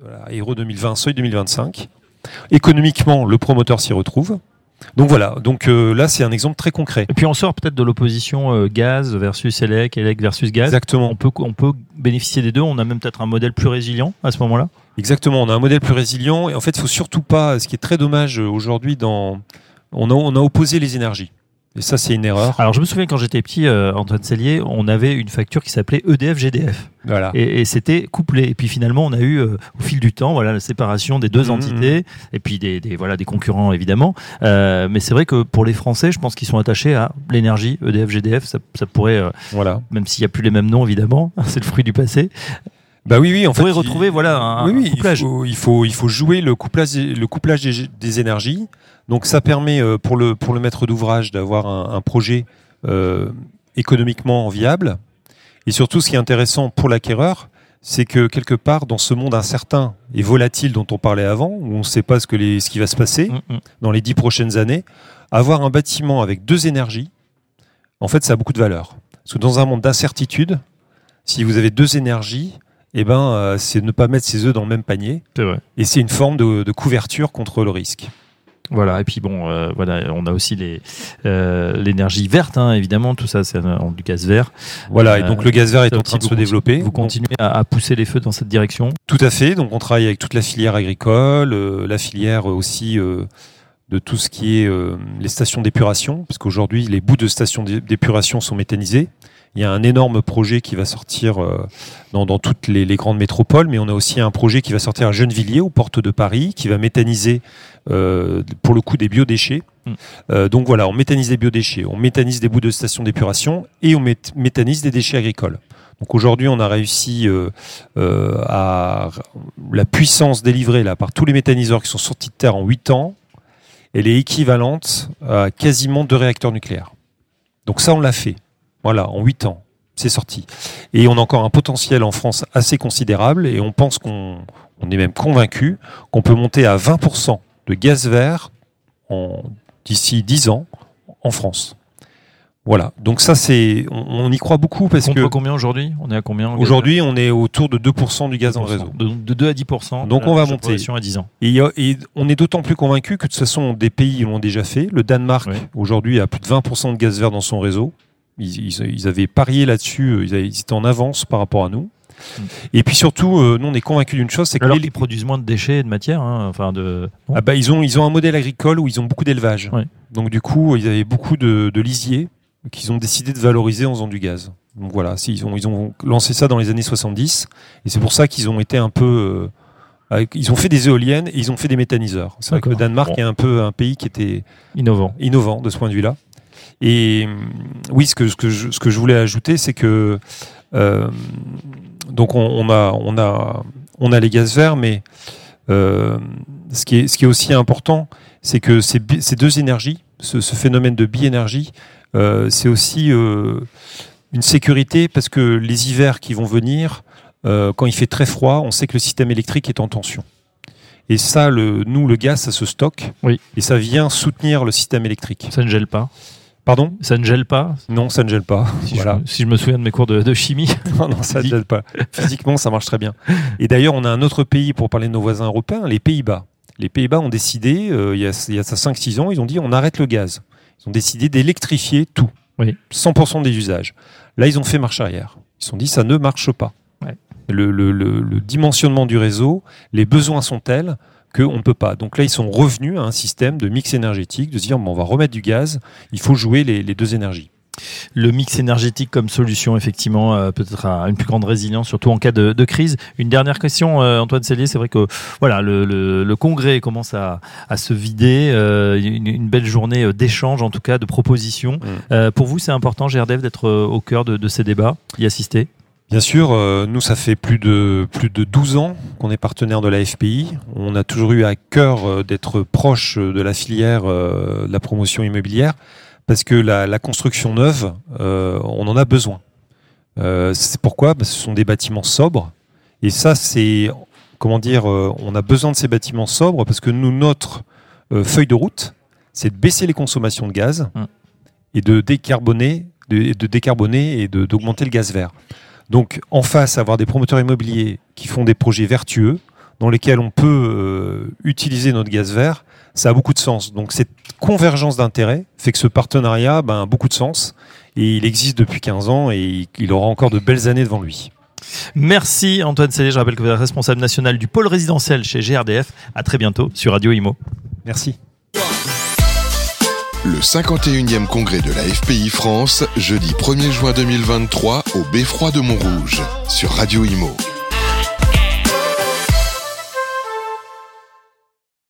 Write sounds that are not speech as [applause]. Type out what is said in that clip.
voilà, Aéro 2020, Seuil 2025. Économiquement, le promoteur s'y retrouve. Donc voilà, donc euh, là c'est un exemple très concret. Et puis on sort peut-être de l'opposition euh, gaz versus élec, élec versus gaz. Exactement. On peut, on peut bénéficier des deux. On a même peut-être un modèle plus résilient à ce moment-là. Exactement, on a un modèle plus résilient et en fait il faut surtout pas, ce qui est très dommage euh, aujourd'hui dans, on a, on a opposé les énergies. Et ça c'est une erreur. Alors je me souviens quand j'étais petit, euh, Antoine Cellier, on avait une facture qui s'appelait EDF-GDF. Voilà. Et, et c'était couplé. Et puis finalement, on a eu euh, au fil du temps, voilà, la séparation des deux Mhm. entités, et puis des, des- voilà des concurrents évidemment. Euh, mais c'est vrai que pour les Français, je pense qu'ils sont attachés à l'énergie E EDF, GDF. Ça, ça pourrait, Voilà. même s'il n'y a plus les mêmes noms évidemment, [laughs] c'est le fruit du passé. Bah oui, oui, en On fait. pourrait il- retrouver voilà un, oui, oui, un couplage. Il faut, il faut, il faut jouer le couplage, le couplage des, des énergies. Donc ça permet euh, pour le, pour le maître d'ouvrage d'avoir un, un projet euh, économiquement viable. Et surtout, ce qui est intéressant pour l'acquéreur, c'est que quelque part, dans ce monde incertain et volatile dont on parlait avant, où on ne sait pas ce, que les, ce qui va se passer Mm, mm. dans les dix prochaines années, avoir un bâtiment avec deux énergies, en fait, ça a beaucoup de valeur. Parce que dans un monde d'incertitude, si vous avez deux énergies, eh ben, euh, c'est ne pas mettre ses œufs dans le même panier. C'est vrai. Et c'est une forme de, de couverture contre le risque. Voilà, et puis bon, euh, voilà, on a aussi les euh, l'énergie verte, hein, évidemment, tout ça, c'est du gaz vert. Voilà, et Euh, donc le gaz vert est en train de se développer. Vous continuez à, à pousser les feux dans cette direction. Tout à fait. Donc on travaille avec toute la filière agricole, la filière aussi de tout ce qui est les stations d'épuration, parce qu'aujourd'hui les bouts de stations d'é- d'épuration sont méthanisés. Il y a un énorme projet qui va sortir euh, dans, dans toutes les, les grandes métropoles, mais on a aussi un projet qui va sortir à Gennevilliers, aux portes de Paris, qui va méthaniser euh, pour le coup des biodéchets. Mm. Euh, donc voilà, on méthanise des biodéchets, on méthanise des bouts de stations d'épuration et on mét- méthanise des déchets agricoles. Donc aujourd'hui, on a réussi euh, à la puissance délivrée là par tous les méthaniseurs qui sont sortis de terre en 8 ans, elle est équivalente à quasiment deux réacteurs nucléaires. Donc ça, on l'a fait. Voilà, en 8 ans, c'est sorti. Et on a encore un potentiel en France assez considérable et on pense qu'on on est même convaincu qu'on peut monter à 20% de gaz vert en- d'ici 10 ans en France. Voilà, donc ça c'est, on, on y croit beaucoup parce que combien aujourd'hui? On est à combien en gaz aujourd'hui on est autour de 2% du gaz dans le vert réseau. de, de 2 à 10% Donc, on va monter. à 10 ans. Et, on est d'autant plus convaincu que de toute façon, des pays l'ont déjà fait. Le Danemark, Oui. aujourd'hui, a plus de 20% de gaz vert dans son réseau. Ils, ils- ils avaient parié là-dessus, euh, ils, ils étaient en avance par rapport à nous. Mm. Et puis surtout, euh, nous, on est convaincus d'une chose, c'est que Alors les- qu'ils produisent moins de déchets et de matière, hein, enfin de. ah bah, ils, ont, ils ont un modèle agricole où ils ont beaucoup d'élevage. Donc du coup, ils avaient beaucoup de, de lisiers qu'ils ont décidé de valoriser en faisant du gaz. Donc voilà, ils ont, ils ont lancé ça dans les années 70. Et c'est pour ça qu'ils ont été un peu... euh, ils ont fait des éoliennes et ils ont fait des méthaniseurs. C'est vrai que le. Danemark Bon. est un peu un pays qui était innovants. innovant de ce point de vue-là. Et hum, oui, ce que, ce que, je, ce que je voulais ajouter, c'est que euh, donc on, on a, on, a, on a les gaz verts, mais euh, ce, qui est, ce qui est aussi important, c'est que ces, deux énergies, ce, ce phénomène de bi-énergie, euh, c'est aussi euh, une sécurité parce que les hivers qui vont venir, euh, quand il fait très froid, on sait que le système électrique est en tension. Et ça, le, nous, le gaz, ça se stocke. Oui. Et ça vient soutenir le système électrique. Ça ne gèle pas. Pardon Ça ne gèle pas. Non, ça ne gèle pas. [laughs] Si, voilà. je, si je me souviens de mes cours de, de chimie. [laughs] Non, non, ça ne gèle pas. [laughs] Physiquement, ça marche très bien. Et d'ailleurs, on a un autre pays, pour parler de nos voisins européens, les Pays-Bas. Les Pays-Bas ont décidé, euh, il y a, il y a ça 5-6 ans, ils ont dit on arrête le gaz. Ils ont décidé d'électrifier tout. Oui. 100% des usages. Là, ils ont fait marche arrière. Ils se sont dit ça ne marche pas. Ouais. Le, le- le- le dimensionnement du réseau, les besoins sont tels qu'on ne peut pas. Donc là, ils sont revenus à un système de mix énergétique, de se dire bon, on va remettre du gaz, il faut jouer les, les deux énergies. Le mix énergétique comme solution, effectivement, euh, peut-être à une plus grande résilience, surtout en cas de, de crise. Une dernière question, euh, Antoine Cellier. C'est vrai que voilà, le, le- le congrès commence à, à se vider. euh, une, une belle journée d'échange, en tout cas, de propositions. Euh, pour vous, c'est important, GRDF, d'être au cœur de, de ces débats, y assister? Bien sûr, euh, nous, ça fait plus de, plus de 12 ans qu'on est partenaire de la FPI. On a toujours eu à cœur euh, d'être proche de la filière euh, de la promotion immobilière parce que la, la construction neuve, euh, on en a besoin. C'est pourquoi? Parce que ce sont des bâtiments sobres. Et ça, c'est, comment dire, on a besoin de ces bâtiments sobres parce que nous, notre feuille de route, c'est de baisser les consommations de gaz Mm. et de décarboner, de, de décarboner et d'augmenter le gaz vert. Donc, en face, avoir des promoteurs immobiliers qui font des projets vertueux, dans lesquels on peut euh, utiliser notre gaz vert, ça a beaucoup de sens. Donc cette convergence d'intérêts fait que ce partenariat ben, a beaucoup de sens et il existe depuis 15 ans et il aura encore de belles années devant lui. Merci Antoine Sellé, je rappelle que vous êtes responsable national du pôle résidentiel chez GRDF. À très bientôt sur Radio Imo. Merci. Le 51e congrès de la FPI France, jeudi 1er juin 2023 au Beffroi de Montrouge, sur Radio Imo